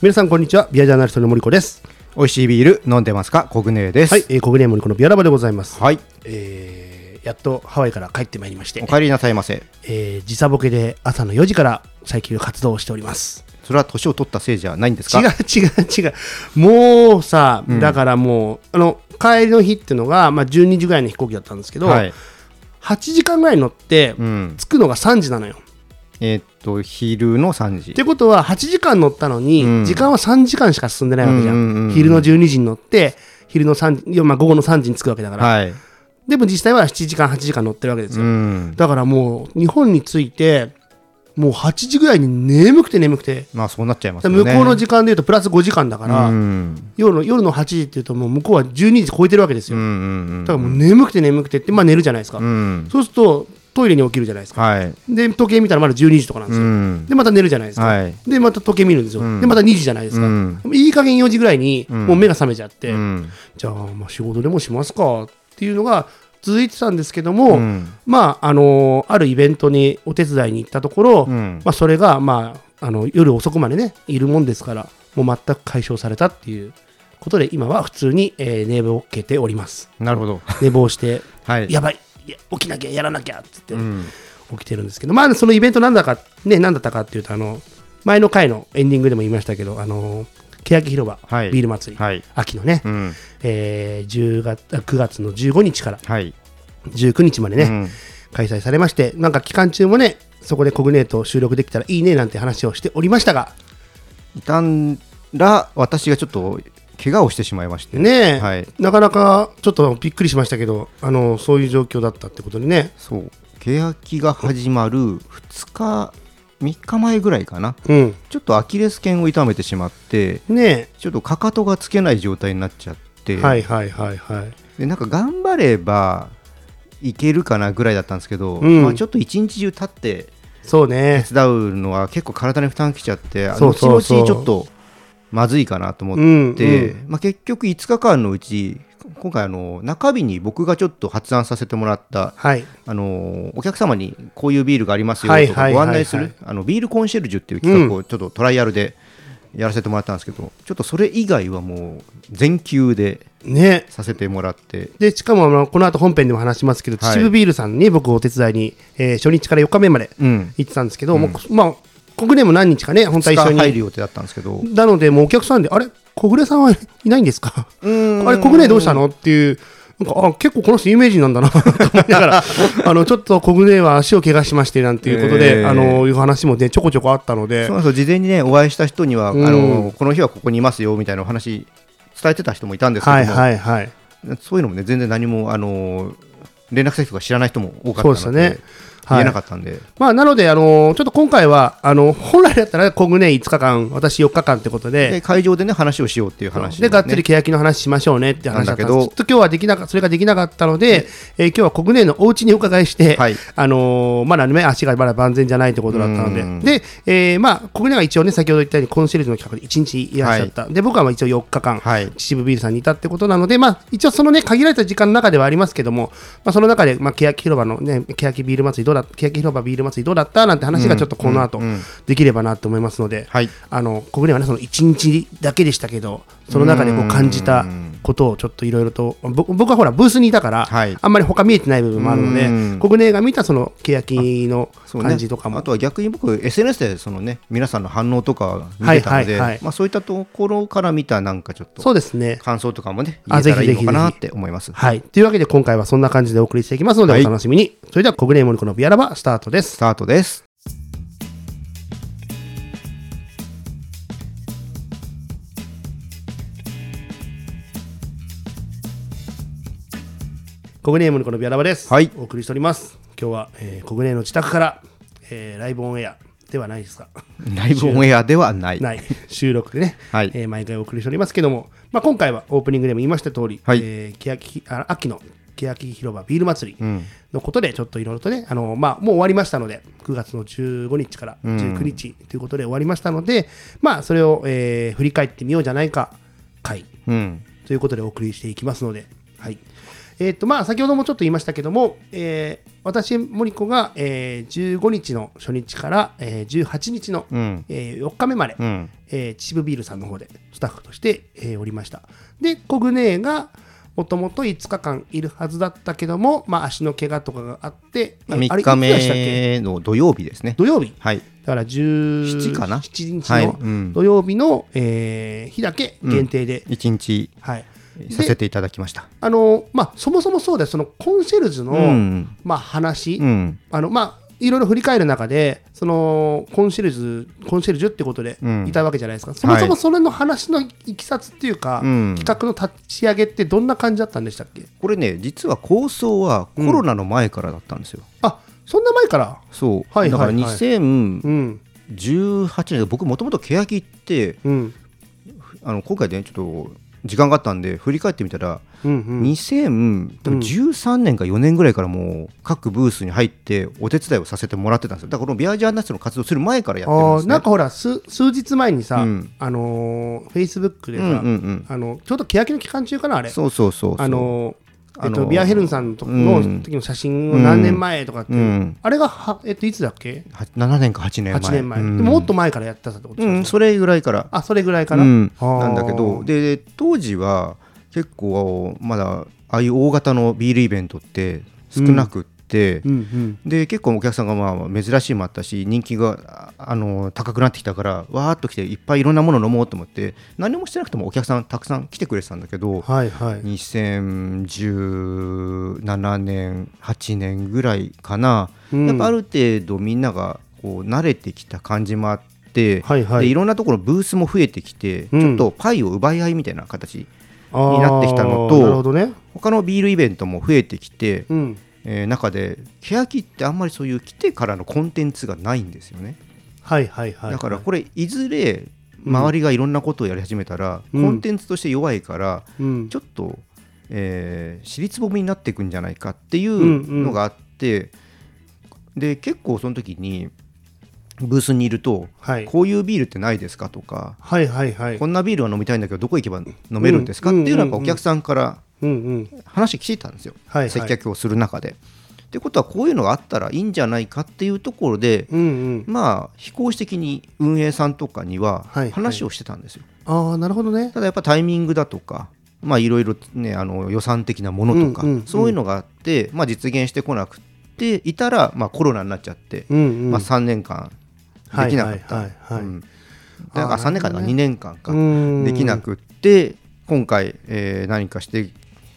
皆さんこんにちは。ビアジャーナリストの森子です。美味しいビール飲んでますか？コグネです。はい、えー、コグネー森子のビアラバでございます、はい。えーやっとハワイから帰ってまいりまして。お、帰りなさいませ。えー時差ボケで朝の4時から最近活動をしております。それは年を取ったせいじゃないんですか？違う違う違う。もうさ、だからもうあの帰りの日っていうのが、まあ、12時ぐらいの飛行機だったんですけど、はい。8時間ぐらい乗って、うん。着くのが3時なのよえーっと、昼の3時っ。てことは8時間乗ったのに、うん時間は3時間しか進んでないわけじゃん,、うんうんうんうん昼の12時に乗って昼の3時いやまあ午後の3時に着くわけだから、はい。でも実際は7時間8時間乗ってるわけですうよ、ん。だからもう日本に着いてもう8時ぐらいに眠くて眠くて、まあそうなっちゃいますよね。向こうの時間でいうとプラス5時間だから、うん。夜の夜の8時っていうともう向こうは12時超えてるわけですよ、うんうんうん。だからもう眠くて眠くてってまあ寝るじゃないですか、うん。そうするとトイレに起きるじゃないですかはい。で時計見たらまだ12時とかなんでうすよ、ん。でまた寝るじゃないですか、はい。でまた時計見るんですよ、うんでまた2時じゃないですか、うん。いい加減4時ぐらいにもう目が覚めちゃって、うん。じゃあまあ仕事でもしますかっていうのが続いてたんですけども、うんまああのあるイベントにお手伝いに行ったところ、うんまあ、それが、まあ、あの夜遅くまでねいるもんですからもう全く解消されたっていうことで今は普通に、えー寝ぼけておりますなるほど。寝坊して はい。やばい起きなきゃやらなきゃっつってうん。起きてるんですけど、まあそのイベントなんだかね何だったかっていうとあの前の回のエンディングでも言いましたけどあの欅広場、はいビール祭り、はい。秋のね、うん。えー10月あ9月の15日からはい。19日までね、うん開催されましてなんか期間中もねそこでコグネート収録できたらいいねなんて話をしておりましたがいたんら、私がちょっと怪我をしてしまいまして。ねえ、はい。なかなかちょっとびっくりしましたけどあのそういう状況だったってことでね。そう。欅が始まる2日、3日前ぐらいかな。うん。ちょっとアキレス腱を痛めてしまって、ねちょっとかかとがつけない状態になっちゃって、えはいはいはいはい。でなんか頑張ればいけるかなぐらいだったんですけど、うん。まあ、ちょっと一日中立ってそうね。手伝うのは結構体に負担きちゃって、あそうそうそう。後々ちょっとまずいかなと思って、うんうん。まあ、結局5日間のうち、今回あの、中日に僕がちょっと発案させてもらった、はい。あのお客様にこういうビールがありますよとかご案内するあのビールコンシェルジュっていう企画をちょっとトライアルでやらせてもらったんですけど、ちょっとそれ以外はもう全休でね。させてもらって、でしかもあのこの後本編でも話しますけど、はい。秩父ビールさんに僕お手伝いに、えー初日から4日目までうん、行ってたんですけど、もうまあ国内も何日かね本当は一緒2日入るに予定だったんですけど、なのでもうお客さんであれ小暮さんは いないんですか？あれ、国内どうしたの？っていう、なんか、あ、結構この人有名人なんだな と思いながら、あの、ちょっと国内は足を怪我しましてなんていうことで、えーあの、いう話もね、ちょこちょこあったので。そう、なんですよ事前にねお会いした人には、うん。あのこの日はここにいますよみたいなお話伝えてた人もいたんですけども、はいはいはい。そういうのもね全然何もあの連絡先とか知らない人も多かったので。そうですね。はい言えなかったんで、まあ、なので、あの、ちょっと今回は、あの、本来だったら、国内5日間、私4日間ってことで、で会場でね話をしようっていう話で、がっつりね欅の話しましょうねって話だったんです。けどちょっと今日はできなかそれができなかったので、えー今日は国内のお家にお伺いして、はい。あのーまだね、足がまだ万全じゃないということだったので。うん、で、えーまあ、国内は一応ね、先ほど言ったように、コンシェルジュの企画で1日いらっしゃった。で、僕はまあ一応4日間、はい。秩父ビールさんにいたってことなので、まあ、一応そのね、限られた時間の中ではありますけども、まあ、その中で、まあ、欅広場のね、欅ビール祭りどうだ欅広場ビール祭りどうだった？なんて話がちょっとこの後、できればなと思いますので、はい。あの国内はねその1日だけでしたけどその中でこう感じたことをちょっといろいろとぼ僕はほらブースにいたから、はい。あんまり他見えてない部分もあるのでうん。国内が見たその欅の感じとかも、あとは逆に僕 SNS でそのね皆さんの反応とか見てたのはいはいで、はい。まあ、そういったところから見たなんかちょっとそうですね。感想とかもねあ言えたらいいぜひぜひ。のかなって思います。はい。というわけで今回はそんな感じでお送りしていきますのでおはい。楽しみに、それでは国内モニコのビアラバスタートです。スタートです国内モニコのビアラバです、はい。お送りしております。今日は、えー、国内の自宅から、えーライブオンエアではないですか？ライブオンエアではない。ない。収録でね、はい。えー毎回お送りしております。けども、まあ、今回はオープニングでも言いました通り、はい。えー欅あ秋の欅広場ビール祭りうん。のことでちょっといろいろとね、あのまあ、もう終わりましたので9月の15日から19日ということで終わりましたので、まあ、それを、えー振り返ってみようじゃないか会うん。ということでお送りしていきますので、はいえっ、とまあ先ほどもちょっと言いましたけども、えー私森子が、えー15日の初日から、えー18日の、うん。えー4日目まで、うん。えー秩父ビールさんの方でスタッフとして、えーおりました。でコグネーがもともと5日間いるはずだったけども、まあ、足の怪我とかがあって、えーあれ3日目の土曜日ですね土曜日。はい。だから17 7かな？日はい。のうん。土曜日の、えー日だけ限定で、1日。はい、させていただきました。あのまあ、そもそもそうですそのコンシェルジュの、うん。まあ、話、うん。あのまあいろいろ振り返る中でそのコンシェルジュコンシェルジュってことでうん。いたわけじゃないですか、そもそもそれの話のいきさつっていうか、うん。企画の立ち上げってどんな感じだったんでしたっけ？これね実は構想はコロナの前からだったんですよ、あそんな前から？そう、はいだからはい。はい2018うん。年僕もともと欅ってうん。あの今回ねちょっと時間があったんで振り返ってみたら、うんうん。2013年か4年ぐらいからもう各ブースに入ってお手伝いをさせてもらってたんですよ。だからこのビアジャーナッツの活動する前からやってるんですね。なんかほら数数日前にさ、うん。あのフェイスブックでさ、うんうんうん。あのちょうど欅の期間中かなあれ。そうそうそうそう。あのえっとビアヘルンさんの時うん。の時の写真を何年前とかってあれがは、えっと、いつだっけ？は7年か8年前 ?8 年前、ももっと前からやってたってことですか、うんそれぐらいから。あそれぐらいかな、うん。あー。なんだけどで当時は結構まだああいう大型のビールイベントって少なくって、うんうん。で結構お客さんがまあ珍しいもあったし人気がああの高くなってきたからわーっと来ていっぱいいろんなもの飲もうと思って何もしてなくてもお客さんたくさん来てくれてたんだけどはいはい。2017年8年ぐらいかな、うん。やっぱある程度みんながこう慣れてきた感じもあって、はいはい。でいろんなところブースも増えてきて、うん。ちょっとパイを奪い合いみたいな形になってきたのとなるほどね。他のビールイベントも増えてきて、うんえー中で欅ってあんまりそういう来てからのコンテンツがないんですよね、はいはいはい。だからこれいずれ周りがいろんなことをやり始めたら、うん。コンテンツとして弱いからうん。ちょっと、えー尻つぼみになっていくんじゃないかっていうのがあって、で結構その時にブースにいると、はい。こういうビールってないですかとか、はいはいはい。こんなビールは飲みたいんだけどどこ行けば飲めるんですか、っていうのはやっぱお客さんからうんうん話聞いてたんですよ、はいはい。接客をする中で。ってことはこういうのがあったらいいんじゃないかっていうところで、うんうん。まあ非公式的に運営さんとかにははいはい。話をしてたんですよ。ああなるほどね。ただやっぱタイミングだとか、まあいろいろねあの予算的なものとか、うんうんうん。そういうのがあって、まあ実現してこなくていたら、まあコロナになっちゃって、うんうん。まあ3年間できなかった。はいはいはいはい。うん。だからあー3年間かなるほどね。2年間か。うん。できなくって今回、えー何かして、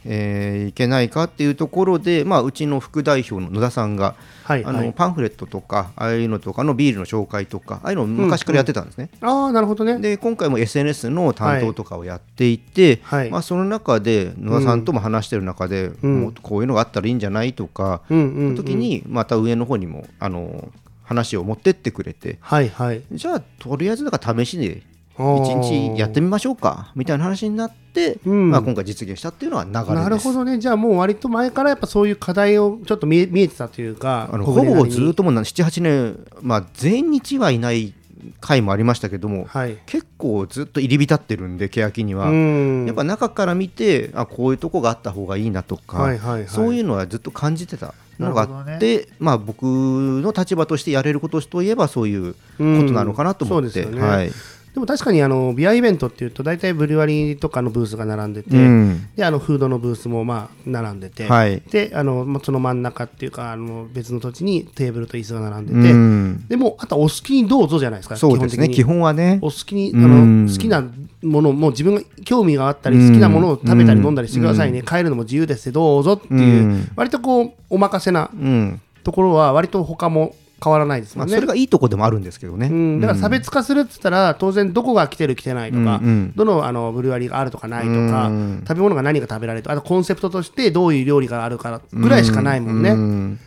えーいけないかっていうところで、まあ、うちの副代表の野田さんが、はいはい。あのパンフレットとかああいうのとかのビールの紹介とかああいうのを昔からやってたんですね。ああなるほどね。で今回も SNS の担当とかをやっていて、はい。まあ、その中で野田さんとも話してる中で、うん。もっとこういうのがあったらいいんじゃないとか、うんの時にまた上の方にもあの話を持ってってくれて。はいはい。じゃあとりあえずだから試しで1日やってみましょうかみたいな話になって、うん。まあ、今回実現したっていうのは流れです。なるほどね。じゃあもう割と前からやっぱそういう課題をちょっと見え見えてたというかあのほぼずっともう78年、まあ、全日はいない回もありましたけども、はい。結構ずっと入り浸ってるんで欅には、うん。やっぱ中から見てあこういうとこがあった方がいいなとか、はいはいはい。そういうのはずっと感じてたのがあって、まあ、僕の立場としてやれることといえばそういうことなのかなと思って、うん。ね。はいでも確かにあのビアイベントっていうと大体ブリュワリーとかのブースが並んでて、うん。であのフードのブースもまあ並んでて、はい。であのまあその真ん中っていうかあの別の土地にテーブルと椅子が並んでて、うん。でもうあとはお好きにどうぞじゃないですかそうですね。基基本はね。お好きにあうん。の好きなものもう自分が興味があったり好きなものを食べたり飲んだりしてくださいね、帰るのも自由ですよどうぞっていう、うん。割とこうお任せなうん。ところは割と他も変わらないですもまあ、んね。それがいいとこでもあるんですけどね、うん、だから差別化するって言ったら、当然どこが来てる来てないとか、うんうんどのあのブルワリーがあるとかないとか、うん食べ物が何が食べられるとかあとコンセプトとしてどういう料理があるかぐらいしかないもんね、だかうん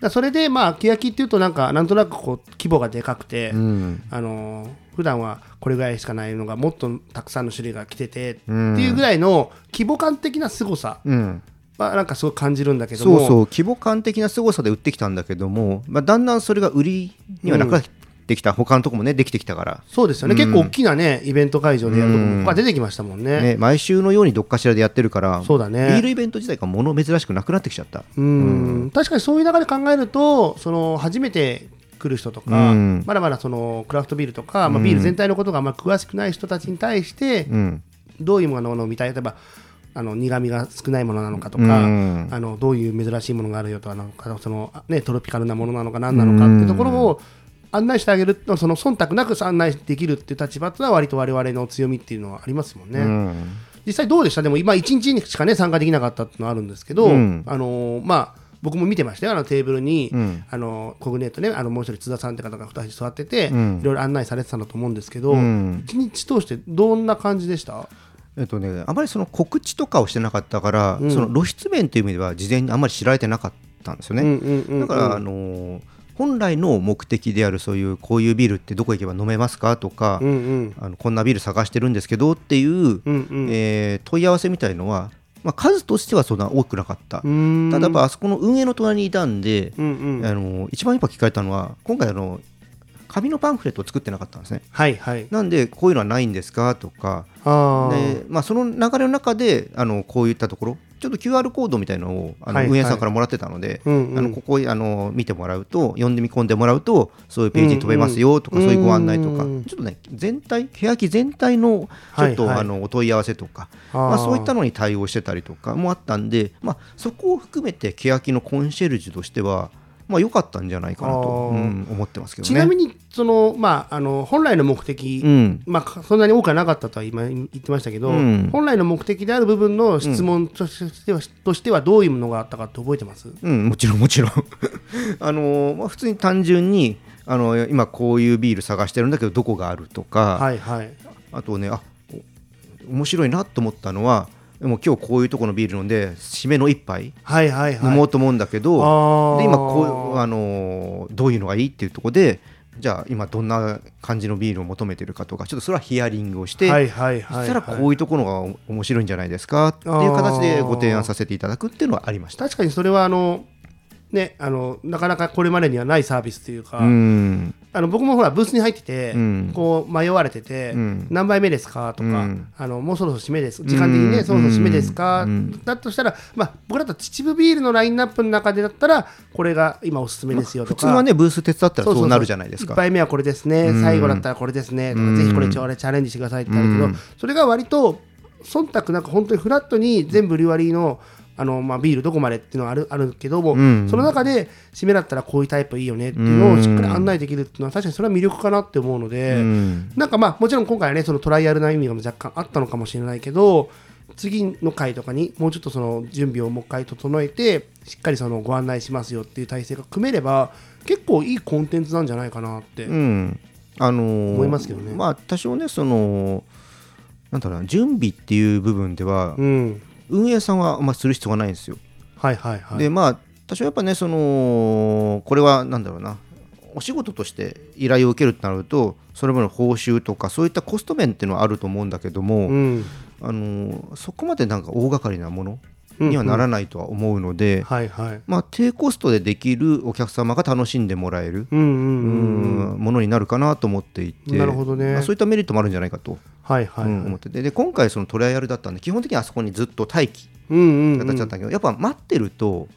らそれでまあ欅っていうとなんかなんとなくこう規模がでかくて、うん。あのー普段はこれぐらいしかないのがもっとたくさんの種類が来てて、うんっていうぐらいの規模感的な凄さうんはなんかすごい感じるんだけども。そうそう規模感的な凄さで売ってきたんだけども、まあ、だんだんそれが売りにはなくなってできた。他のとこもねできてきたから、そうですよね、うん。結構大きなねイベント会場でやるとこうん。が出てきましたもんね。ね、毎週のようにどっかしらでやってるからそうだね。ビールイベント自体が物珍しくなくなってきちゃった。うん。確かにそういう中で考えるとその初めて来る人とか、うん。まだまだそのクラフトビールとか、まあ、うんビール全体のことがあんまり詳しくない人たちに対して、うん。どういうものを見たい？例えばあの苦味が少ないものなのかとか、うん。あのどういう珍しいものがあるよとかなんかその、ね、トロピカルなものなのか何なのかっていうところを案内してあげるその忖度なく案内できるっていう立場っていうのは割と我々の強みっていうのはありますもんね。うん。実際どうでした？でも今1日にしかね参加できなかったっていうのはあるんですけど、うんあのーまあ僕も見てましたよ。あのテーブルに、うん。あのコグネートねあのもう一人津田さんって方が2人座ってて、うん。いろいろ案内されてたんだと思うんですけど、うん。一日通してどんな感じでした？えっとね、あまりその告知とかをしてなかったから、うん。その露出面という意味では事前にあんまり知られてなかったんですよね。だから、あのー本来の目的であるそういうこういうビールってどこ行けば飲めますかとか、うんうん。あのこんなビール探してるんですけどっていう、うんうん。えー問い合わせみたいのは、まあ、数としてはそんな多くなかった。ただやっぱあそこの運営の隣にいたんで、うんうん。あの一番やっぱ聞かれたのは今回あの紙のパンフレットを作ってなかったんですね。はいはい。なんでこういうのはないんですかとか。あで、まあ、その流れの中であのこういったところちょっと QR コードみたいのをあの運営さんからもらってたので、うんうん。あのここあの見てもらうと読んでみ込んでもらうとそういうページに飛べますよとか、うんうん。そういうご案内とか、うんちょっとね全体欅全体のちょっと、はい。はいあのお問い合わせとかまあ、そういったのに対応してたりとかもあったんで、まあ、そこを含めて欅のコンシェルジュとしてはまあ良かったんじゃないかなと、思ってますけどね。ちなみにその、まあ、あの本来の目的、うん。まあ、そんなに多くはなかったとは今言ってましたけど、うん。本来の目的である部分の質問としては,、としてはどういうものがあったかって覚えてます？うん、もちろんもちろん。あのーまあ、普通に単純にあの今こういうビール探してるんだけどどこがあるとか、はいはい。あとねあお面白いなと思ったのはでも今日こういうとこのビール飲んで締めの一杯はいはいはい。飲もうと思うんだけど、あー。で今こう、あのーどういうのがいいっていうところでじゃあ今どんな感じのビールを求めてるかとかちょっとそれはヒアリングをして、はいはいそはい。したらこういうところが面白いんじゃないですかっていう形でご提案させていただくっていうのはありました。確かにそれはあのねあのなかなかこれまでにはないサービスというか、うんあの僕もほらブースに入ってて、うん。こう迷われてて、うん。何杯目ですかとか、うん。あのもうそろそろ締めです。時間的にね、うん。そろそろ締めですか、うん。だとしたら、まあ、僕だと秩父ビールのラインナップの中でだったらこれが今おすすめですよとか、普通はねブース手伝ったらそうなるじゃないです1か。杯目はこれですね、うん。最後だったらこれですね。ぜひこれチャレンジしてくださいってなるけど、うん。それが割と忖度なく本当にフラットに全部リワリーのあの、まあ、ビールどこまでっていうのはあるあるけども、うん。その中で締めだったらこういうタイプいいよねっていうのをしっかり案内できるっていうのは確かにそれは魅力かなって思うので、うん。なんかまあもちろん今回はねそのトライアルな意味が若干あったのかもしれないけど次の回とかにもうちょっとその準備をもう一回整えてしっかりそのご案内しますよっていう体制が組めれば結構いいコンテンツなんじゃないかなって、うん。あのー思いますけどね。まあ多少ねそのなんだろうな準備っていう部分では、うん、運営さんはあんまする必要がないんですよ。はいはいはい。でまあ多少やっぱねそのこれはなんだろうな。お仕事として依頼を受けるとなるとそれまでの報酬とかそういったコスト面っていうのはあると思うんだけども、うん。あのーそこまでなんか大掛かりなものにはならないとは思うので、低コストでできるお客様が楽しんでもらえる、ものになるかなと思っていてなるほどね。まあそういったメリットもあるんじゃないかと、思ってて。で今回そのトライアルだったんで基本的にあそこにずっと待機。形だったけど、やっぱ待ってると、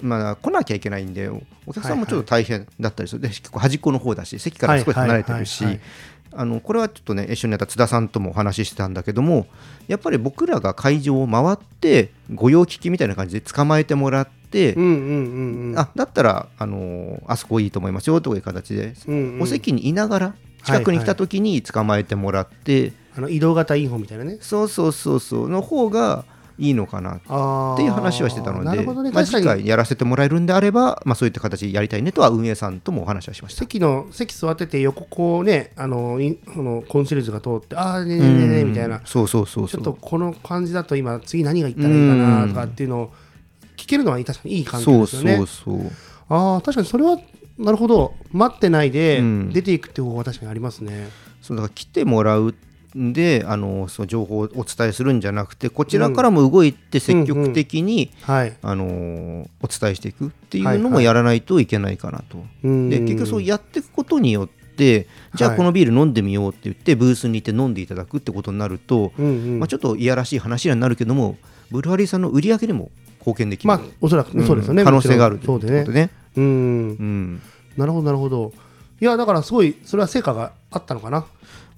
まあ、来なきゃいけないんでお客さんもちょっと大変だったりする、で結構端っこの方だし席から少し離れてるしはいはいはいあのこれはちょっとね一緒にやった津田さんともお話ししてたんだけどもやっぱり僕らが会場を回って御用聞きみたいな感じで捕まえてもらって、うんうんうんうん。あだったら、あのーあそこいいと思いますよという形で、うんうん。お席にいながら近くに来た時に捕まえてもらって、あの移動型インフォみたいなね。そうそうそうそうの方がいいのかなあっていう話はしてたので、ね。まあ、次回やらせてもらえるんであれば、まあ、そういった形でやりたいねとは運営さんともお話はしました。席の席座ってて横こうねあのインそのコンシェルジュが通ってああねえねえねえねえみたいな。そうそうそうそう。ちょっとこの感じだと今次何が言ったらいいかなとかっていうのを聞けるのは確かにいい環境そうですよね。そうそうああ確かにそれはなるほど。待ってないでうん。出ていくっていう方法は確かにありますね、そうだから来てもらうんであのその情報をお伝えするんじゃなくてこちらからも動いて積極的に、はい。あのお伝えしていくっていはいうはいのもやらないといけないかなと。うん。で結局そうやっていくことによっってじゃあはい。このビール飲んでみようって言ってブースに行って飲んでいただくってことになると、うんうん。まあ、ちょっといやらしい話にはなるけどもブルワリーさんの売り上げにも貢献できる、まあおそらくねそうですよね、ん可能性があるということでね。うん。うん。なるほどなるほど。いやだからすごいそれは成果があったのかな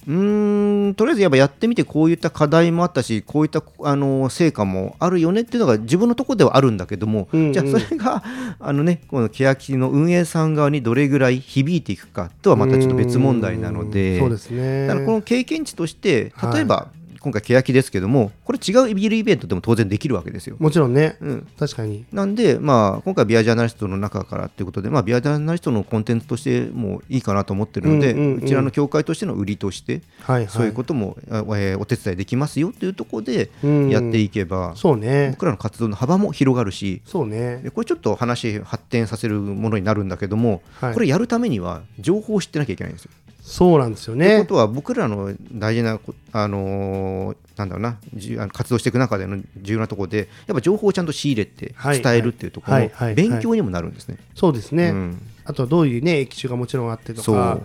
うーんとりあえずやっぱやってみてこういった課題もあったしこういったあの成果もあるよねっていうのが自分のところではあるんだけども、うんうん。じゃあそれが あのねこの欅の運営さん側にどれぐらい響いていくかとはまたちょっと別問題なのでうんそうですね。だからこの経験値としてはい例えば、今回欅ですけどもこれ違うビールイベントでも当然できるわけですよ。もちろんね。うん、確かに。なんで、まあ、今回ビアジャーナリストの中からということで、まあ、ビアジャーナリストのコンテンツとしてもいいかなと思ってるので、うんうんうん。うちらの協会としての売りとして、はいはい。そういうことも、あえーお手伝いできますよというところでうん。やっていけば、そうね。僕らの活動の幅も広がるし、そうね。でこれちょっと話発展させるものになるんだけども、はい。これやるためには情報を知ってなきゃいけないんですよ。そうなんですよというこねとは僕らの大事なこ、あのーなんだろうなじあの活動していく中での重要なところでやっぱ情報をちゃんと仕入れてはい伝えるっていうところ勉強にもなるんですね。そうですね、うんあとはどういうね液種がもちろんあってとか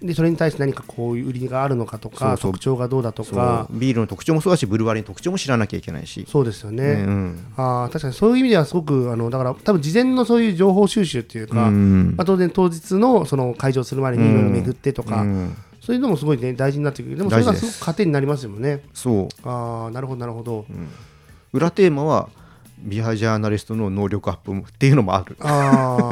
でそれに対して何かこういう売りがあるのかとか特徴がどうだとか。ビールの特徴もそうだしブルワリーの特徴も知らなきゃいけないし。そうですよね、うんあー確かにそういう意味ではすごくあのだから多分事前のそういう情報収集っていうか、うんまあ、当然当日のその会場するまでにいろいろ巡ってとか、うんそういうのもすごいね大事になってくる。でもそれがすすごく糧になりますよね。そう。ああなるほどなるほど、裏テーマはビアジャーナリストの能力アップっていうのもある。あ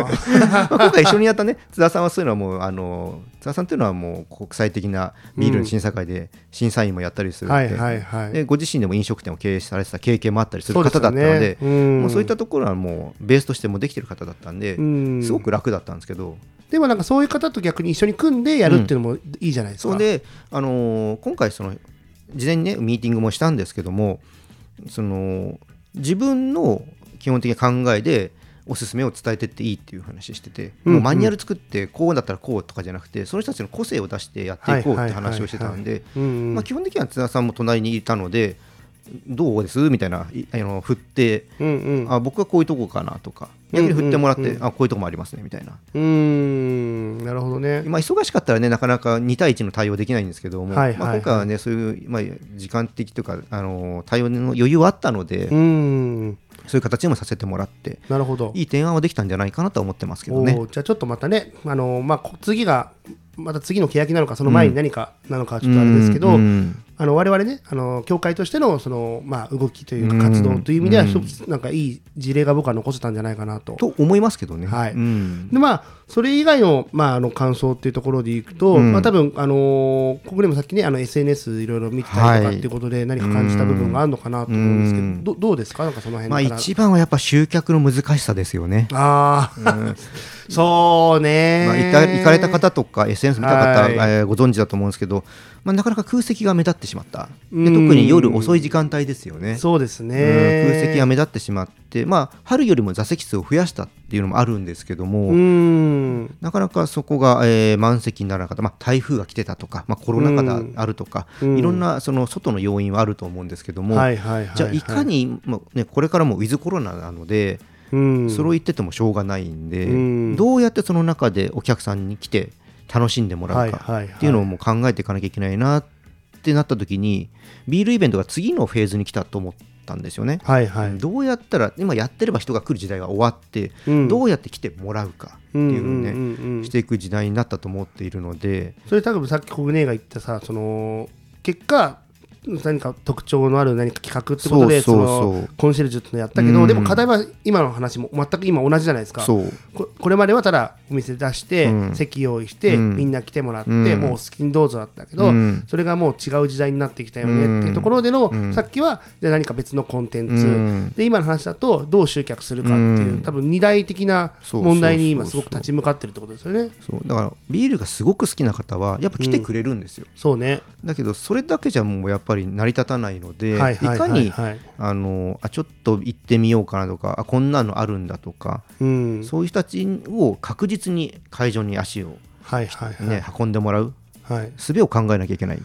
まあ今回一緒にやったね。津田さんはそういうのはもうあの津田さんっていうのはもう国際的なビールの審査会で審査員もやったりするんで,、あはいはいはい。でご自身でも飲食店を経営されてた経験もあったりする方だったのでねうん。もうそういったところはもうベースとしてもできてる方だったんで、うん。すごく楽だったんですけど、でもなんかそういう方と逆に一緒に組んでやるっていうのもいいじゃないですか、それで、あのー今回その事前にねミーティングもしたんですけどもその自分の基本的な考えでおすすめを伝えてっていいっていう話してて、うんもうマニュアル作ってこうだったらこうとかじゃなくてその人たちの個性を出してやっていこうって話をしてたんで基本的には津田さんも隣にいたのでどうです？みたいないあの振ってうんうん。あ僕はこういうとこかなとか。逆に振ってもらって、うんうんうんあこういうとこもありますねみたいな。うーん。なるほどね。まあ、忙しかったらねなかなか2対1の対応できないんですけども、はいはいはい。まあ、今回はねそういう、まあ、時間的というかあの対応の余裕はあったので、うーん。そういう形にもさせてもらってなるほど。いい提案はできたんじゃないかなとは思ってますけどね。じゃあちょっとまたねあのまあこ次がまた次の欅なのかその前に何かなのかはちょっとあれですけど、うんうんあの我々ねあの協会としてのその、まあ、動きというか活動という意味ではうん。一つなんかいい事例が僕は残せたんじゃないかなと。と思いますけどね。はい。うん。でまあ、それ以外の,、まああの感想っていうところでいくと、うん。まあ多分あのーここでもさっきねあの SNS いろいろ見てたりとかはいっていうことで何か感じた部分があるのかなと思うんですけど、うん。どどうですか？なんかその辺まあ、一番はやっぱ集客の難しさですよね。ああ、そうね、まあ、いた行かれた方とか SNS 見た方、はい。えーご存知だと思うんですけど、まあ、なかなか空席が目立ってしまった。でうん。特に夜遅い時間帯ですよね。そうですね、うん空席が目立ってしまって、まあ、春よりも座席数を増やしたっていうのもあるんですけども、うん。なかなかそこが、えー満席にならなかった、まあ、台風が来てたとか、まあ、コロナ禍があるとか、うん。いろんなその外の要因はあると思うんですけども、はいはいはいはい。じゃあいかに、まあね、これからもウィズコロナなので、うんそれを言っててもしょうがないんで、うん。どうやってその中でお客さんに来て楽しんでもらうかっていうのをもう考えていかなきゃいけないなってなった時にビールイベントが次のフェーズに来たと思ったんですよね。はいはい、どうやったら今やってれば人が来る時代が終わって、うん。どうやって来てもらうかっていうのをね、うんうんうんうん。していく時代になったと思っているので、それ多分さっきコグネが言ったさその結果何か特徴のある何か企画ってことでそのコンシェルジュってのやったけど、うん。でも課題は今の話も全く今同じじゃないですか。ここれまではただお店出して、うん。席用意して、うん。みんな来てもらって、うん。もう好きにどうぞだったけど、うん。それがもう違う時代になってきたよねっていうところでの、うんさっきはじゃあ何か別のコンテンツ、うん。で今の話だとどう集客するかっていう、うん。多分二大的な問題に今すごく立ち向かってるってことですよね。だからビールがすごく好きな方はやっぱ来てくれるんですよ、そうね。だけどそれだけじゃもうやっぱり成り立たないので、はいはいかにあのあちょっと行ってみようかなとかあこんなのあるんだとか、うん。そういう人たちを確実に会場に足を、はいはいはい。ね運んでもらうはい術を考えなきゃいけない。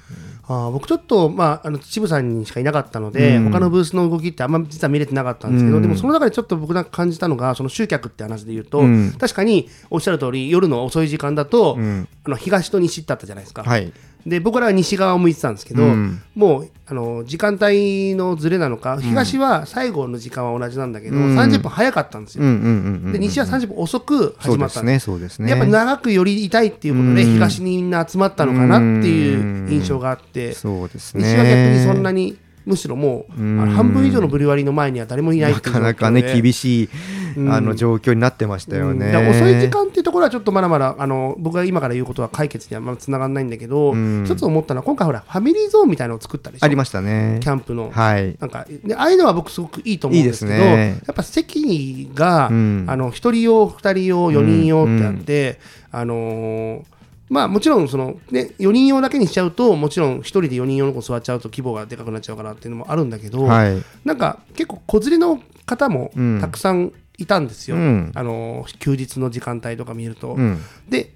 あー僕ちょっと、まあ、あの秩父さんにしかいなかったので、うん他のブースの動きってあんま実は見れてなかったんですけど、うんでもその中でちょっと僕が感じたのがその集客って話で言うと、うん確かにおっしゃる通り夜の遅い時間だと、うんあの東と西ってあったじゃないですか、はい。で僕らは西側を向いてたんですけど、うん。もうあの時間帯のずれなのか東は最後の時間は同じなんだけど、うん。30分早かったんですよ。で西は30分遅くそ始まった。んですね、そうですね。やっぱ長く寄りいたいっていうことで、うん。東にみんな集まったのかなっていう印象があって、そうですね。西は逆にそんなにむしろもう、半分以上のブルワリーの前には誰もいないっなていうかなかね、厳しい、うんあの状況になってましたよね。遅い時間っていうところはちょっとまだまだあの僕が今から言うことは解決にはまだつながらないんだけど、うん一つ思ったのは今回ほらファミリーゾーンみたいなのを作ったでしょありましたね。キャンプの。はい。なんかでああいうのは僕すごくいいと思うんですけどねやっぱ席が、うんあの1人用2人用4人用ってあって、あのーまあもちろんその、ね、4人用だけにしちゃうともちろん1人で4人用の子座っちゃうと規模がでかくなっちゃうかなっていうのもあるんだけど、はい。なんか結構子連れの方もうんたくさんいたんですよ、うんあのー休日の時間帯とか見ると。うん。で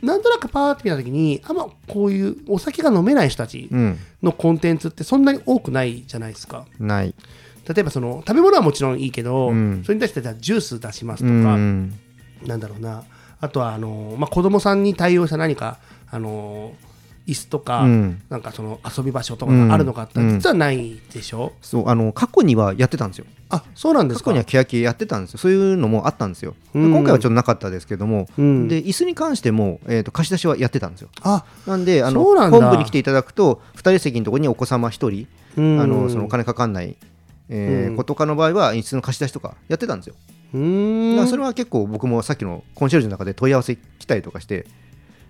なんとなくパーって見た時にあんまこういうお酒が飲めない人たちうん。のコンテンツってそんなに多くないじゃないですか。ない。例えばその食べ物はもちろんいいけど、うんそれに対してじゃあジュース出しますうとか、ん。なんだろうなあとはあの、まあ、子供さんに対応した何かあの椅子とか、うん。なんかその遊び場所とかがあるのかって、うん。実はないでしょ、そう、あの、過去にはやってたんですよ。あそうなんですか？過去には欅やってたんですよ。そういうのもあったんですよ。うん。今回はちょっとなかったですけども、うん。で、椅子に関しても、えっと、貸し出しはやってたんですよ。あなんで、あの、本部に来ていただくと、2人席のところにお子様1人、うん。あの、そのお金かかんない、えーうん。子とかの場合は、椅子の貸し出しとかやってたんですよ。うーん。だからそれは結構僕もさっきのコンシェルジュの中で問い合わせ来たりとかして、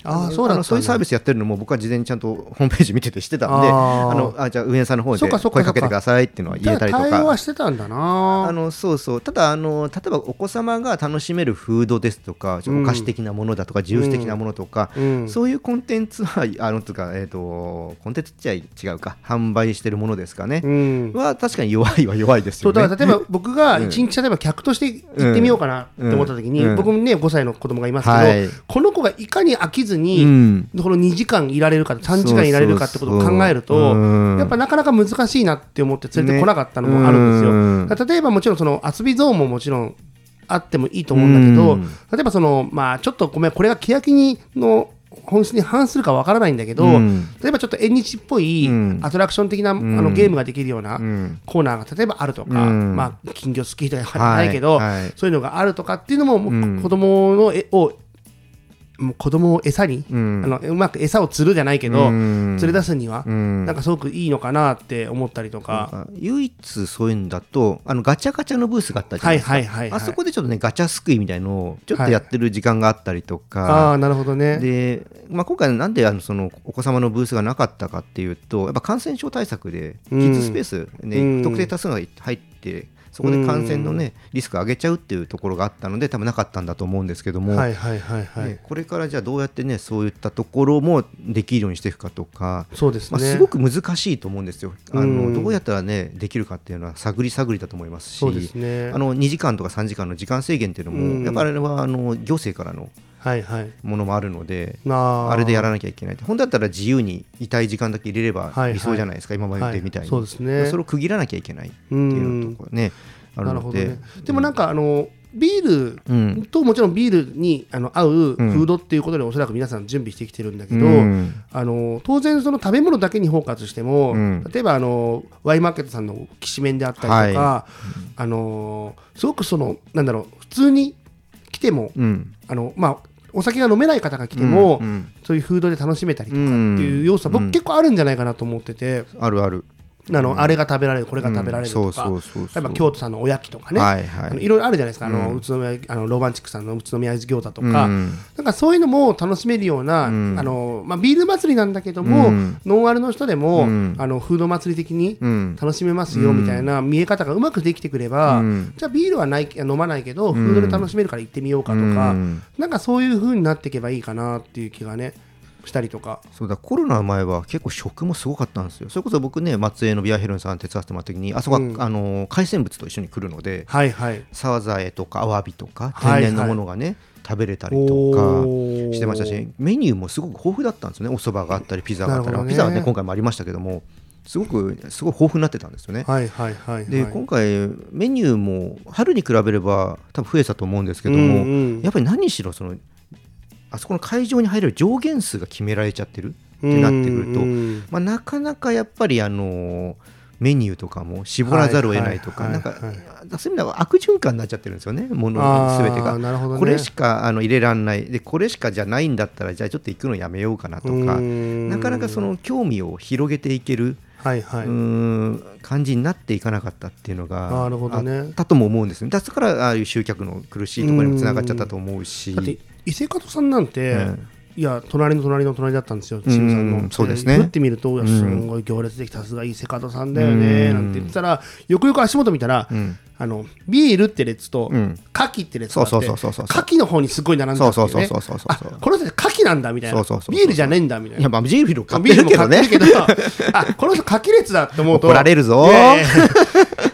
あそうなんのそういうサービススやってるのも僕は事前にちゃんとホームページ見ててしてたんで、あのあじゃあ上野さんの方で声かけてくださいっていうのは言えたりと対応はか。してたんだな。あのそうそう。ただあの、例えばお子様が楽しめるフードですとか、ちょっとお菓子的なものだとか、ジュース的なものとか、うん。そういうコンテンツは、あのつうか、えー、とコンテンツっちゃ違うか、販売してるものですかね、うん。は確かに弱いは弱いですよね。そうだから例えば僕が一日例えば客として行ってみようかなって思った時に、うん。うん。僕もね5歳の子供がいますけど、はい。この子がいかに飽きずうに、ん。この2時間いられるか3時間いられるかってことを考えるとやっぱなかなか難しいなって思って連れてこなかったのもあるんですよ。ね例えばもちろんその遊びゾーンももちろんあってもいいと思うんだけど、うん。例えばそのまあちょっとごめんこれが欅にの本質に反するかわからないんだけど、うん。例えばちょっと縁日っぽいうん。アトラクション的な、あのゲームができるような、うん。コーナーが例えばあるとか、うん。まあ、金魚好きとかないけど、はいはい。そういうのがあるとかっていうのも、もううん。子供の絵を、もう子供を餌に、うん。あのうまく餌を釣るじゃないけど、うん。連れ出すには、うん。なんかすごくいいのかなって思ったりとか。か唯一そういうんだとあのガチャガチャのブースがあったじゃないですか、はいはいはいはい。あそこでちょっとねガチャすくいみたいのをちょっとやってる時間があったりとあか、あ、なるほどね。で、まあ、今回なんであのそのお子様のブースがなかったかっていうとやっぱ感染症対策でキうん。ッズスペース、ねうん。不特定多数が入ってそこで感染のねリスクを上げちゃうっていうところがあったので多分なかったんだと思うんですけども、はいはいはいはい。ねこれからじゃあどうやってねそういったところもできるようにしていくかとか、まあ、そうですね。すごく難しいと思うんですよ。あのうんどうやったらねできるかっていうのは探り探りだと思いますしそうですねあの2時間とか3時間の時間制限っていうのも、うんやっぱりあれはあの行政からの。ものもあるので。なあれでやらななきゃいけない本当だったら自由にいたい時間だけ入れればはいはい。理想じゃないですか、今までみたいに、そうですね。それを区切らなきゃいけないってういうとかね、あるので、なるほどね。でもなんかあのビールうん。ともちろんビールにあの合うフうん。ードっていうことでおそらく皆さん準備してきてるんだけど、うん。あの当然その食べ物だけにフォーカスしても、うん。例えばあのワイマーケットさんのきしめんであったりとか、あのすごくそのなんだろう普通に来てもうん。あのまあお酒が飲めない方が来ても、うんうん。そういうフードで楽しめたりとかっていう要素は僕うん。結構あるんじゃないかなと思ってて、あるあるあのあれが食べられるこれが食べられるとか、うんそうそうそうそう。例えば京都さんのおやきとかね、はいはい。いろいろあるじゃないですか、あのうん。宇都宮あのローマンチックさんの宇都宮餃子とか、うん。なんかそういうのも楽しめるような、うん。あのまあ、ビール祭りなんだけども、うん。ノンアルの人でも、うん。あのフード祭り的にうん。楽しめますよみたいな見え方がうまくできてくれば、うん。じゃあビールはない飲まないけど、フードで楽しめるから行ってみようかとか、うん。なんかそういう風になっていけばいいかなっていう気がねしたりとか。そうだコロナの前は結構食もすごかったんですよ。それこそ僕ね松江のビアヘルンさん手伝わせてもらった時にあそこは、うん。あの海鮮物と一緒に来るのではいはい。サザエとかアワビとかはい。天然のものがね、食べれたりとかしてましたしメニューもすごく豊富だったんですよね。お蕎麦があったりピザがあったり、ね。ピザはね今回もありましたけどもすごくすごい豊富になってたんですよね。はいはいはいはい。で今回メニューも春に比べれば多分増えたと思うんですけども、うんうん。やっぱり何しろそのあそこの会場に入れる上限数が決められちゃってるってなってくると、まあ、なかなかやっぱりあのメニューとかも絞らざるを得ないとか、はいなんか、そういう意味では悪循環になっちゃってるんですよね、ものすべてが。ね。これしかあの入れられない。で、これしかじゃないんだったら、じゃあちょっと行くのやめようかなとか、うん。なかなかその興味を広げていける、はいはい。うーん感じになっていかなかったっていうのがあったとも思うんですね。だからああいう集客の苦しいところにもつながっちゃったと思うし。伊勢門さんなんて、うんいや隣の隣の隣だったんですよ、チームさんの。うんそうですね打ってみると、うんすんごい行列できた、さすが伊勢門さんだよね、うんなんて言ってたら、よくよく足元見たら、うんあのビールって列と、うん牡蠣って列があって、そうそうそうそうそう牡蠣の方にすごい並んでたっていう、ね、そうそうそうそうそうそうあこの人牡蠣なんだみたいなそうそうそうそうビールじゃねえんだみたいな。いや、まあ、ジービル買っビールもてるけどね。あこの人牡蠣列だって思うと、怒られるぞいやいやいやあ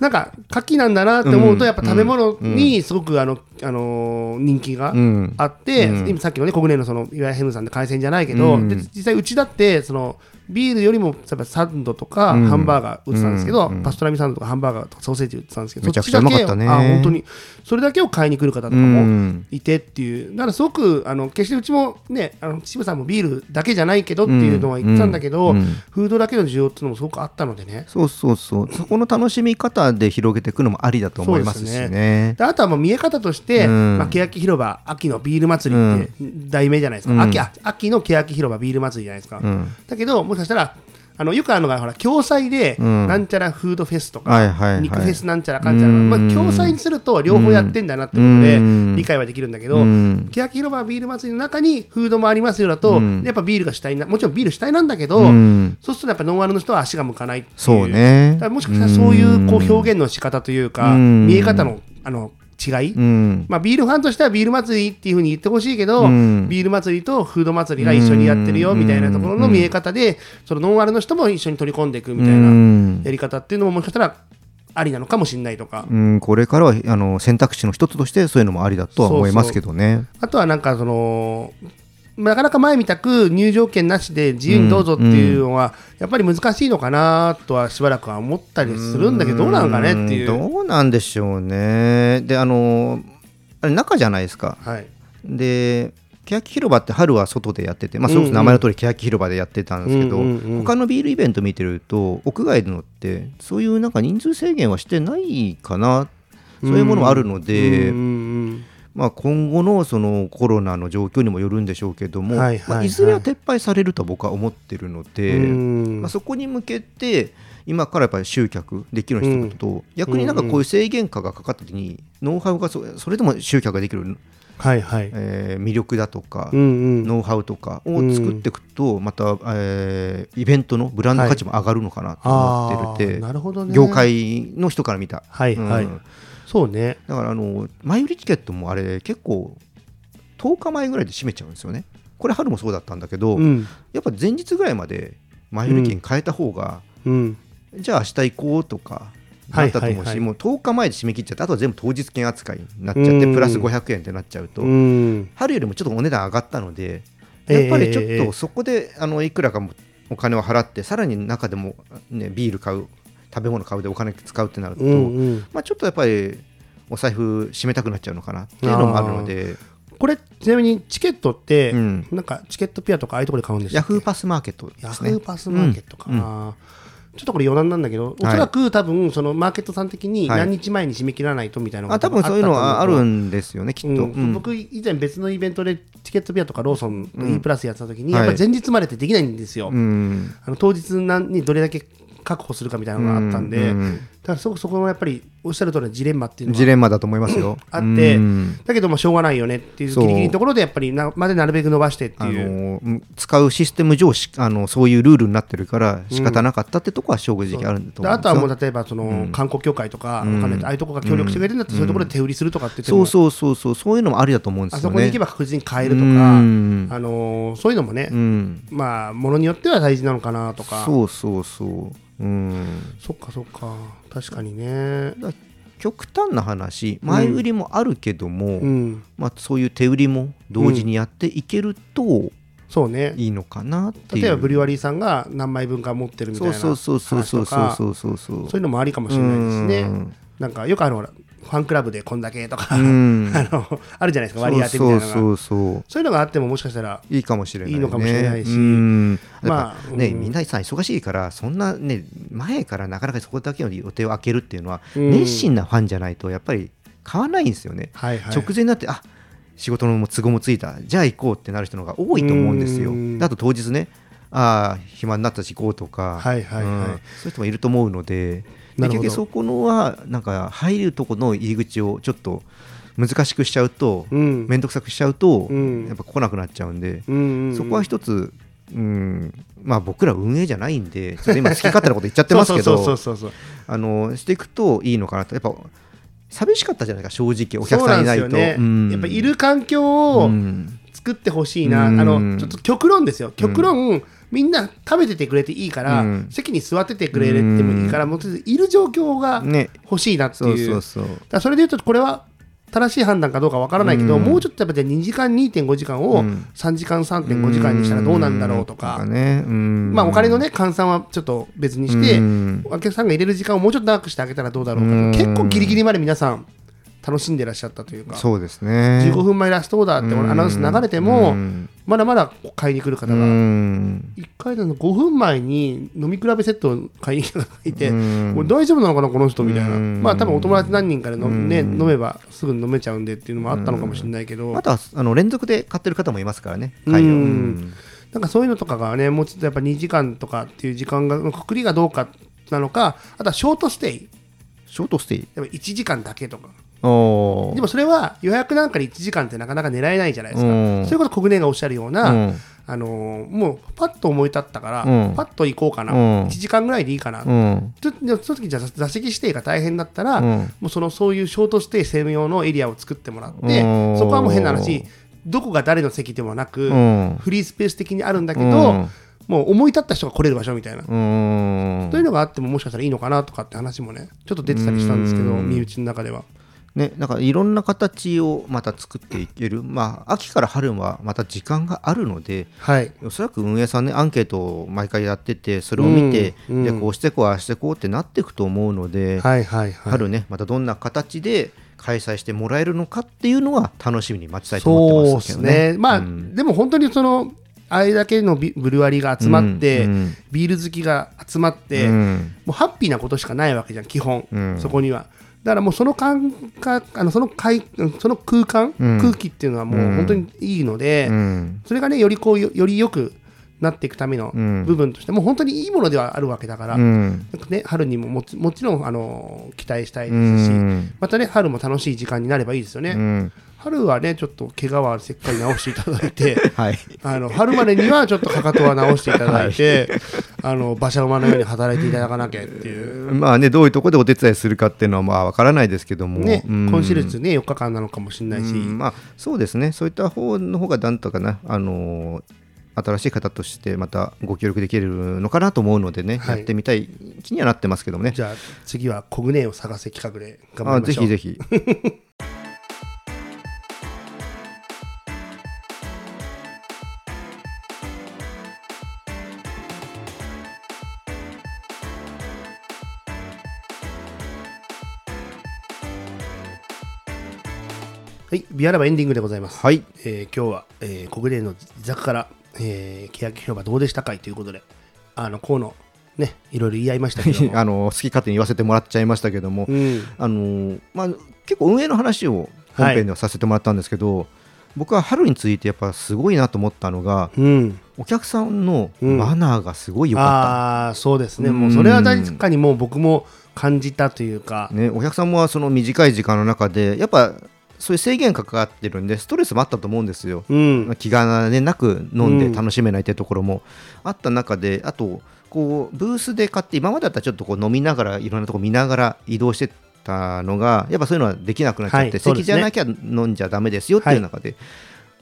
なんか牡蠣なんだなって思うと、うん。やっぱ食べ物にすごくあの、あのー人気がうん。あって、うん。今さっきのね、国内のそのいわゆるヘムさんで海鮮じゃないけど、うん。で実際うちだってそのビールよりも例えばサンドとかうん。ハンバーガー売ってたんですけど、うんパストラミサンドとかハンバーガーとかソーセージ売ってたんですけど、めちゃくちゃうまかったね。そちだけあ本当に。それだけを買いに来る方とかうもん。いてっていう、だからすごくあの決してうちもね、あの秩父さんもビールだけじゃないけどっていうのは言ってたんだけど、フードだけの需要っていうのもすごくあったのでね。そうそうそう。そこの楽しみ方で広げていくのもありだと思いますしね。であとはもう見え方として、うん。まあ、欅広場秋のビール祭りって題名じゃないですか、うん。秋あ秋の欅広場ビール祭りじゃないですか、うん。だけどもしかしたらあのよくあるのがほら共催で、うん。なんちゃらフードフェスとか、はいはいはい。肉フェスなんちゃらかんちゃら、うん。まあ、共催にすると両方やってんだなってことでうん。理解はできるんだけど、うん。欅広場ビール祭りの中にフードもありますよだと、うん。やっぱビールが主体なもちろんビール主体なんだけど、うん。そうするとやっぱノンアルの人は足が向かないっていう。そうね。もしかしたらそういうこう表現の仕方というか、うん。見え方のあの違い、うん。まあ、ビールファンとしてはビール祭りっていうふうに言ってほしいけど、うん。ビール祭りとフード祭りが一緒にやってるよみたいなところの見え方で、そのノンアルの人も一緒に取り込んでいくみたいなうん。やり方っていうのももしかしたらありなのかもしれないとか、うん、これからはあの選択肢の一つとしてそういうのもありだとは思いますけどね。あとはなんかその、なかなか前みたく入場券なしで自由にどうぞっていうのは、やっぱり難しいのかなとはしばらくは思ったりするんだけど、どうなのかねっていう。どうなんでしょうね。で、あの、あれ中じゃないですか。はいで、欅広場って春は外でやってて、まあ、それこそ名前の通り欅広場でやってたんですけど、うんうんうん他のビールイベント見てると、屋外のって、そういうなんか人数制限はしてないかな、そういうものはあるので、うんうんまあ、今後のそのコロナの状況にもよるんでしょうけども、はいはいはいまあ、いずれは撤廃されると僕は思ってるので、うんまあ、そこに向けて今からやっぱり集客できるようにしていくと、逆になんかこういう制限下がかかった時にノウハウがそそれでも集客ができる、はいはい。えー魅力だとか、うんうんノウハウとかを作っていくと、また、えーイベントのブランド価値も上がるのかなと思ってるて、あーなるほどね。業界の人から見た。はいはい。うんそうね。だからあの前売りチケットもあれ結構10日前ぐらいで閉めちゃうんですよね。これ春もそうだったんだけど、うん。やっぱ前日ぐらいまで前売り券変えた方が、うん。じゃあ明日行こうとかはないったと思うし、はいはいもう10日前で締め切っちゃってあとは全部当日券扱いになっちゃって、うんプラス500円ってなっちゃうと、うん。春よりもちょっとお値段上がったのでええやっぱりちょっええとそこであのいくらかもお金を払ってさらに中でも、ね、ビール買う食べ物買うでお金使うってなると、うんうん。まあ、ちょっとやっぱりお財布締めたくなっちゃうのかなっていうのもあるので。これ、ちなみにチケットって、うん。なんかチケットピアとかああいうところで買うんですヤフーパスマーケットですね。ヤフーパスマーケットか。な。ちょっとこれ余談なんだけど、おそらく多分そのマーケットさん的にはい。何日前に締め切らないとみたいなのがあ多分そういうのはあるんんですよねきっと、うん。うん。僕以前別のイベントでチケットピアとかローソンの E プラスやってた時に、はいやっぱり前日までってできないんですよ、うん。あの当日何にどれだけ確保するかみたいなのがあったんで、うんうんからそこそこのやっぱりおっしゃる通りのジレンマっていうのはジレンマだと思いますよ。あってうん。だけどもしょうがないよねっていうギリギリのところでやっぱりなまでなるべく伸ばしてってあいう。のうん使うシステム上しあのそういうルールになってるから仕方なかったってとこは正直あるんだと思うんですよ。であとはもう例えばそのうん。観光協会とか、うん。ああいうとこが協力してくれるんだったら、そういうところで手売りするとかってそうそうそうそう。そういうのもありだと思うんですよね。あそこに行けば確実に買えるとか、うん。あのーそういうのもね、うん。まあものによっては大事なのかなとか。そうそうそう。うん。そっかそっか確かにね。極端な話前売りもあるけども、うん。まあ、そういう手売りも同時にやっていけるとそうね。いいのかなっていう。例えばブリュワリーさんが何枚分か持ってるみたいなそうそうそうそうそう話とかそうそうそうそういうのもありかもしれないですねうんなんかよくあるほらファンクラブでこんだけとか、うん。あのあるじゃないですか割り当てみたいなのが。そうそうそう。そういうのがあってももしかしたらいいかもしれない、ね、いいのかもしれないし。うん。まあまあね、うん。みんなさん忙しいからそんなね前からなかなかそこだけの予定を開けるっていうのは、うん。熱心なファンじゃないとやっぱり買わないんですよね、はいはい。直前になってあ仕事の都合もついた。じゃあ行こうってなる人の方が多いと思うんですよ。あと当日ねああ暇になったし行こうとか、はいはいはい。うん。そういう人もいると思うので結局そこのはなんか入るとこの入り口をちょっと難しくしちゃうとうん。面倒くさくしちゃうと、うん。やっぱ来なくなっちゃうんで、うんうんうん。そこは一つ、うんまあ、僕ら運営じゃないんで、ちょっと今、好き勝手なこと言っちゃってますけど、していくといいのかなと、やっぱ寂しかったじゃないか、正直、お客さんいないと。ね。うん。やっぱいる環境をうん。作ってほしいな、うん。あのちょっと極論ですよ。極論、みんな食べててくれていいから、うん。席に座っててくれてもいいから、もういる状況がね、欲しいなってそう。いうそうそう。だからそれでいうとこれは正しい判断かどうかわからないけど、うん。もうちょっとやっぱじゃあ2時間2.5時間をうん。3時間3.5時間にしたらどうなんだろうとか、まあお金のね換算はちょっと別にして、うん。お客さんが入れる時間をもうちょっと長くしてあげたらどうだろうか結構ギリギリまで皆さん楽しんでらっしゃったというか。そうですね。15分前ラストオーダーってアナウンス流れても、うん。まだまだ買いに来る方うが、ん。1回の5分前に飲み比べセットを買いに来た方がいて、うん。これ大丈夫なのかな、この人みたいな、うん。まあ多分お友達何人かで飲,、ね、うん。飲めばすぐ飲めちゃうんでっていうのもあったのかもしれないけど、あとはあの連続で買ってる方もいますからね、うん。会をうんなんかそういうのとかがね、もうちょっとやっぱ2時間とかっていう時間が、のくくりがどうかなのか、あとはショートステイ、ショートステイ。やっぱ1時間だけとか。でもそれは予約なんかで1時間ってなかなか狙えないじゃないですか。うん。そういうこと、国根がおっしゃるような、うん。あのーもうパッと思い立ったから、うん。パッと行こうかな、うん。1時間ぐらいでいいかな、うん。その時じゃあ座席指定が大変だったら、うん。もうそのそういうショートステイ専用のエリアを作ってもらって、うん。そこはもう変な話、どこが誰の席でもなく、うん。フリースペース的にあるんだけど、うん。もう思い立った人が来れる場所みたいな、うん。そういうのがあってももしかしたらいいのかなとかって話もね、ちょっと出てたりしたんですけど、うん。身内の中では。ね、なんかいろんな形をまた作っていける、まあ、秋から春はまた時間があるので、はい、おそらく運営さんね、アンケートを毎回やってて、それを見て、うんうんじゃあこうしてこう、ああしてこうってなっていくと思うので、はいはいはい。春ね、またどんな形で開催してもらえるのかっていうのは楽しみに待ちたいと思ってますけどね。ね。まあ、うんでも本当にその、あれだけのビブルワリーが集まって、うんうんビール好きが集まって、うんもうハッピーなことしかないわけじゃん、基本、うんそこには。だからもうその感覚、あのその会その空間、うん。空気っていうのはもう本当にいいので、うん。それがね、よりこうよより良くなっていくためのうん。部分として、もう本当にいいものではあるわけだから、うん。なんかね、春にももちもちろんあの期待したいでうすし、ん。またね、春も楽しい時間になればいいですよね。うん春はね、ちょっと怪我はしっかり治していただいて、はいあの春までにはちょっとかかとは直していただいて、あの馬車馬のように働いていただかなきゃっていう。まあね、どういうところでお手伝いするかっていうのはまあわからないですけども、ね、うんコンシェルジュね、4日間なのかもしれないし、うんまあ、そうですね、そういった方の方がなんとかな、あのー新しい方としてまたご協力できるのかなと思うのでね、はいやってみたい気にはなってますけどもね。じゃあ次はコグネを探せ企画で頑張りましょう。あぜひぜひ。はい、ビアラバエンディングでございます。はい、えー今日は、えー、コグネの自宅から、えー、欅広場どうでしたかい？ということで、あの河野ね、いろいろ言い合いましたけども、あの好き勝手に言わせてもらっちゃいましたけども、うん、あのーまあ、結構運営の話を本編ではさせてもらったんですけど、僕は春についてやっぱすごいなと思ったのがうん、お客さんのうん。マナーがすごい良かった、ああ、そうですね、うん。もうそれは確かにもう僕も感じたというか、ね、お客さんもその短い時間の中でやっぱそういう制限かかってるんでストレスもあったと思うんですよ。うん、気兼ねなく飲んでうん楽しめないってところもあった中で、あとこうブースで買って今までだったらちょっとこう飲みながらいろんなとこ見ながら移動してたのがやっぱそういうのはできなくなっちゃって、はい席じゃなきゃ飲んじゃダメですよっていう中で、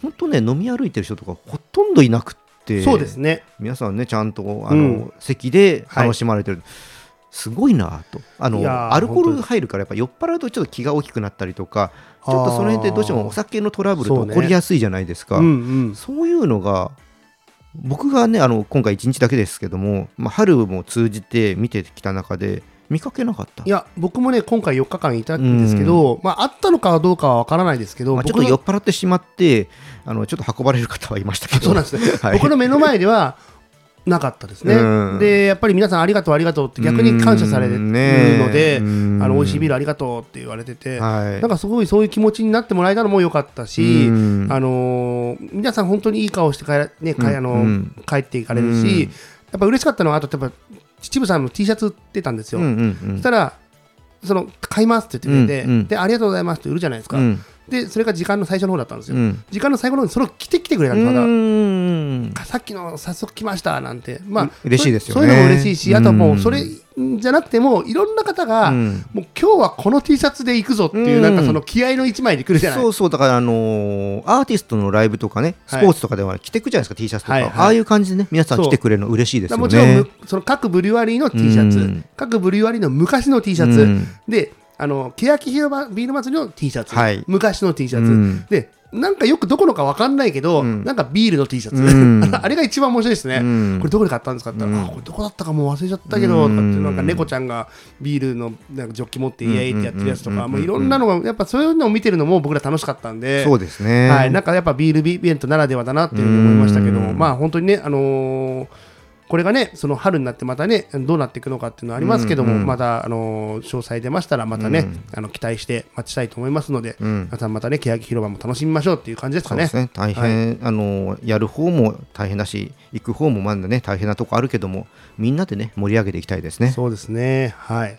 本当ね飲み歩いてる人とかほとんどいなくってそうですね。皆さんねちゃんとあの、うん。席で楽しまれてる、すごいなと。あのアルコール入るからやっぱ酔っ払うとちょっと気が大きくなったりとかちょっとその辺でどうしてもお酒のトラブルとそうね。起こりやすいじゃないですか。うんうん、そういうのが僕がねあの今回1日だけですけども、まあ、春も通じて見てきた中で見かけなかった。いや僕もね今回4日間いたんですけど、まああったのかどうかは分からないですけど、まあ、ちょっと酔っ払ってしまってあのちょっと運ばれる方はいましたけど。そうなんですね、はい。僕の目の前ではなかったですね、うん。でやっぱり皆さんありがとうありがとうって逆に感謝されるので、うん。あの美味しいビールありがとうって言われてて、はい。なんかすごいそういう気持ちになってもらえたのも良かったし、うん。あのー皆さん本当にいい顔して帰ら、ね帰あのうん。帰っていかれるし、うん。やっぱ嬉しかったのはあとやっぱ秩父さんの T シャツ売ってたんですよ、うんうんうん。そしたらその買いますって言ってくれて、でありがとうございますって売るじゃないですか、うんでそれが時間の最初の方だったんですよ、うん。時間の最後の方にそれを着てきてくれたんですまだ、うん。さっきの早速来ましたなんて、まあ、嬉しいですよね。そういうのも嬉しいし、あとはもううん。それじゃなくても、いろんな方が、うん。もう今日はこの T シャツで行くぞっていう、うんなん。かその気合の一枚で来るじゃない。そうそうだからあのーアーティストのライブとかねスはい。ポーツとかでは着てくじゃないですか、T シャツとか、はいはい。ああいう感じでね。皆さん来てくれるの嬉しいですよね。もちろんむその各ブリュワリーの T シャツ、うん。各ブリュワリーの昔の T シャツ、うん。であの欅広場ビール祭りの T シャツ、はい。昔の T シャツ、うん。でなんかよくどこのか分かんないけど、うん。なんかビールの T シャツ、うん。あれが一番面白いですね、うん。これどこで買ったんですかって言ったら、うん。あこれどこだったかもう忘れちゃったけど、うん。とかってなんか猫ちゃんがビールのなんかジョッキ持ってイエーイってやってるやつとか、うん。もういろんなのがやっぱそういうのを見てるのも僕ら楽しかったんで。そうですね、はい、なんかやっぱビールビベントならではだなっていうふうに思いましたけど、うん。まあ本当にね、あのーこれがね、その春になってまたね、どうなっていくのかっていうのはありますけども、うんうんまた、あのー詳細出ましたら、またね、うんあの期待して待ちたいと思いますので、うん皆さんまたね、欅広場も楽しみましょうっていう感じですかね。そうですね大変、あのやる方も大変だし行く方もまだね大変なとこあるけどもみんなでね盛り上げていきたいですね。そうですね。はい。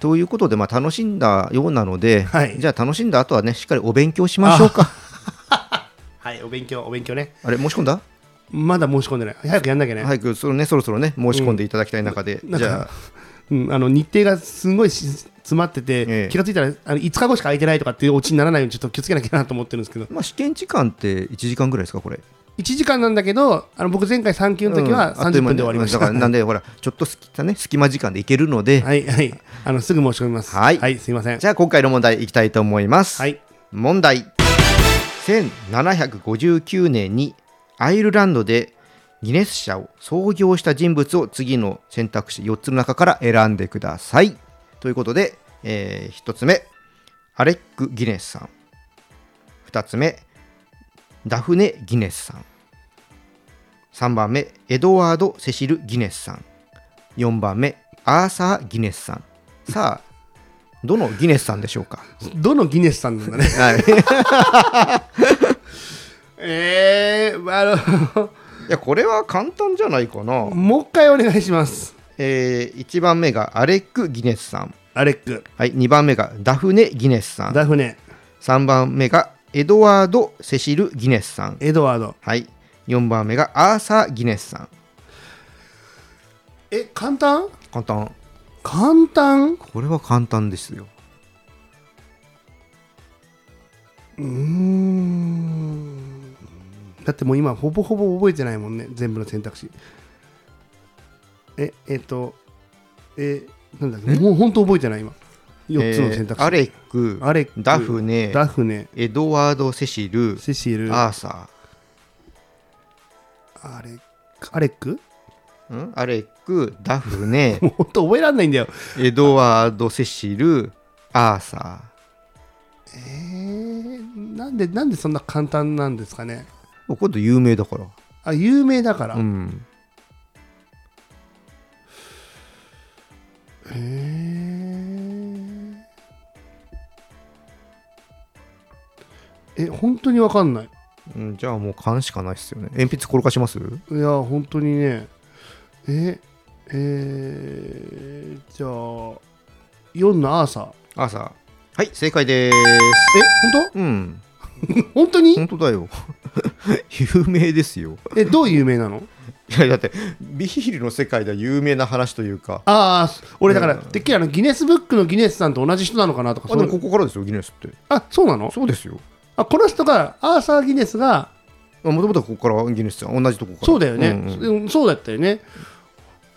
ということで、まあ、楽しんだようなので、はいじゃあ楽しんだ後はねしっかりお勉強しましょうか。はい、お勉強、お勉強ね。あれ申し込んだ？まだ申し込んでない。早くやんなきゃね。早くその、ね、そろそろね申し込んでいただきたい中で、なんかじゃあ。うん、あの日程がすごいし詰まってて、ええ。気がついたらあの5日後しか空いてないとかっていうオチにならないようにちょっと気をつけなきゃなと思ってるんですけど。まあ、試験時間って1時間ぐらいですかこれ？1時間なんだけどあの僕前回3級の時は30うんあっという間に分で終わりました、だからなんでほらちょっとすき、ね、隙間時間でいけるので、はいはい。あのすぐ申し込みます。はい。すいません。じゃあ今回の問題いきたいと思います。はい。問題。1759年にアイルランドでギネス社を創業した人物を次の選択肢4つの中から選んでください。ということで、え1つ目アレック・ギネスさん。2つ目ダフネ・ギネスさん。3番目エドワード・セシル・ギネスさん。4番目アーサー・ギネスさん。さあどのギネスさんでしょうか？どのギネスさんなんだね。はい えー、あのいやこれは簡単じゃないかな、もう一回お願いします。えー、1番目がアレック・ギネスさん、アレック。はい、2番目がダフネ・ギネスさん。ダフネ。3番目がエドワード・セシル・ギネスさん、エドワード。はい、4番目がアーサー・ギネスさん。え簡単？簡単。簡単？これは簡単ですよ。うーんだってもう今ほぼほぼ覚えてないもんね。全部の選択肢。ええっとえなんだっけ？もう本当覚えてない今。4つの選択肢、えーアレックアレックダフネダフネ。エドワード・セシルセシル。アーサアレックアレック？ーん？アレックダフネ。もう本当覚えられないんだよ。エドワード・セシルアーサえー、なんでなんでそんな簡単なんですかね？ー今度有名だから。あ有名だから、うん。へええ本当にわかんない。うん、じゃあもう勘しかないっすよね。鉛筆転がします？いや本当にね。ええー、じゃあ4のアーサー。朝はい正解です。えうん。本当に？本当だよ 有名ですよ。えどう有名なの？いやだってビールの世界では有名な話というか。ああ俺だから、うん。てっきりあのギネスブックのギネスさんと同じ人なのかなとかあでもここからですよギネスって。あそうなの？そうですよ。あこの人がアーサー・ギネスがもともとここからギネスさん同じとこから。そうだよね、んうんうん。そうだったよね。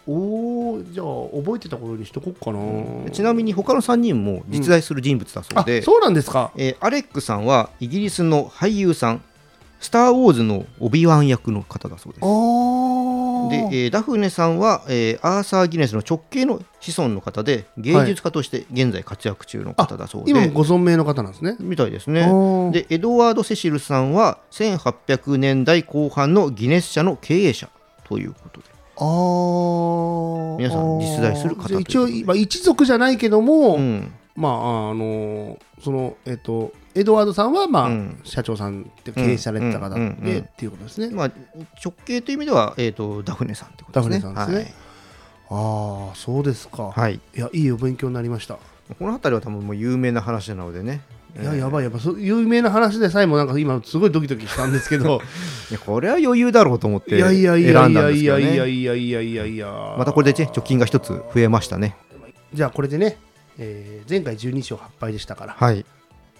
おおじゃあ覚えてたことにしとこっかな、ちなみに他の3人も実在する人物だそうあで、そうなんですか。えーアレックさんはイギリスの俳優さんスター・ウォーズのオビワン役の方だそうです。で、えーダフネさんは、えーアーサー・ギネスの直系の子孫の方で芸術家として現在活躍中の方だそうで、今もご存命の方なんですね。みたいですあねー。でエドワード・セシルさんは1800年代後半のギネス社の経営者ということで。あー。皆さん実在する方じゃあということ一応、まあ、一族じゃないけども、うん。まああのそのえっ、とエドワードさんはまあ、うん社長さんって経営されてた方で、っていうことですね、まあ、直系という意味では、えー、とダフネさんってことですね。ダフネさんですねああそうですか、はい、はいい、やいいお勉強になりましたこの辺りは多分もう有名な話なのでね。いややばいやばいそう有名な話でさえもなんか今すごいドキドキしたんですけど いやこれは余裕だろうと思っていやいやいや選んだんいやいやですけどね。いやいやいやいやいやまたこれで、ね、貯金が一つ増えましたね。じゃあこれでね、えー前回12勝8敗でしたからはい。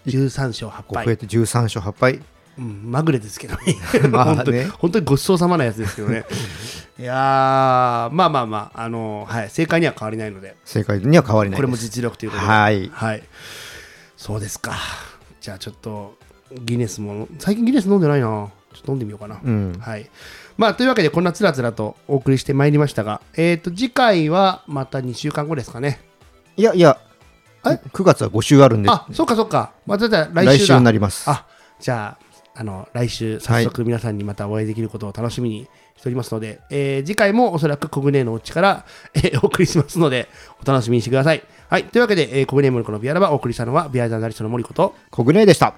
13勝8敗増えて13勝8敗。うん、まぐれですけど。ね まあね。本当に本当にごちそうさまなやつですけどね。いやーまあまあまあ、あのーはい、正解には変わりないので。正解には変わりない。これも実力ということで。はい。はい、そうですか。じゃあちょっとギネスも最近ギネス飲んでないな。ちょっと飲んでみようかな、うん。はい。まあというわけでこんなつらつらとお送りしてまいりましたがえっ、と次回はまた2週間後ですかね。いやいや、え9月は5週あるんで、あそっかそっかまたじ来来週になります。あじゃああの来週早速皆さんにまたお会いできることを楽しみにしておりますので、えー次回もおそらくコグネーのうちから、えーお送りしますのでお楽しみにしてください。はい、というわけで、えーコグネームのビアラバお送りしたのはビアジャーナリストの森子とコグネでした。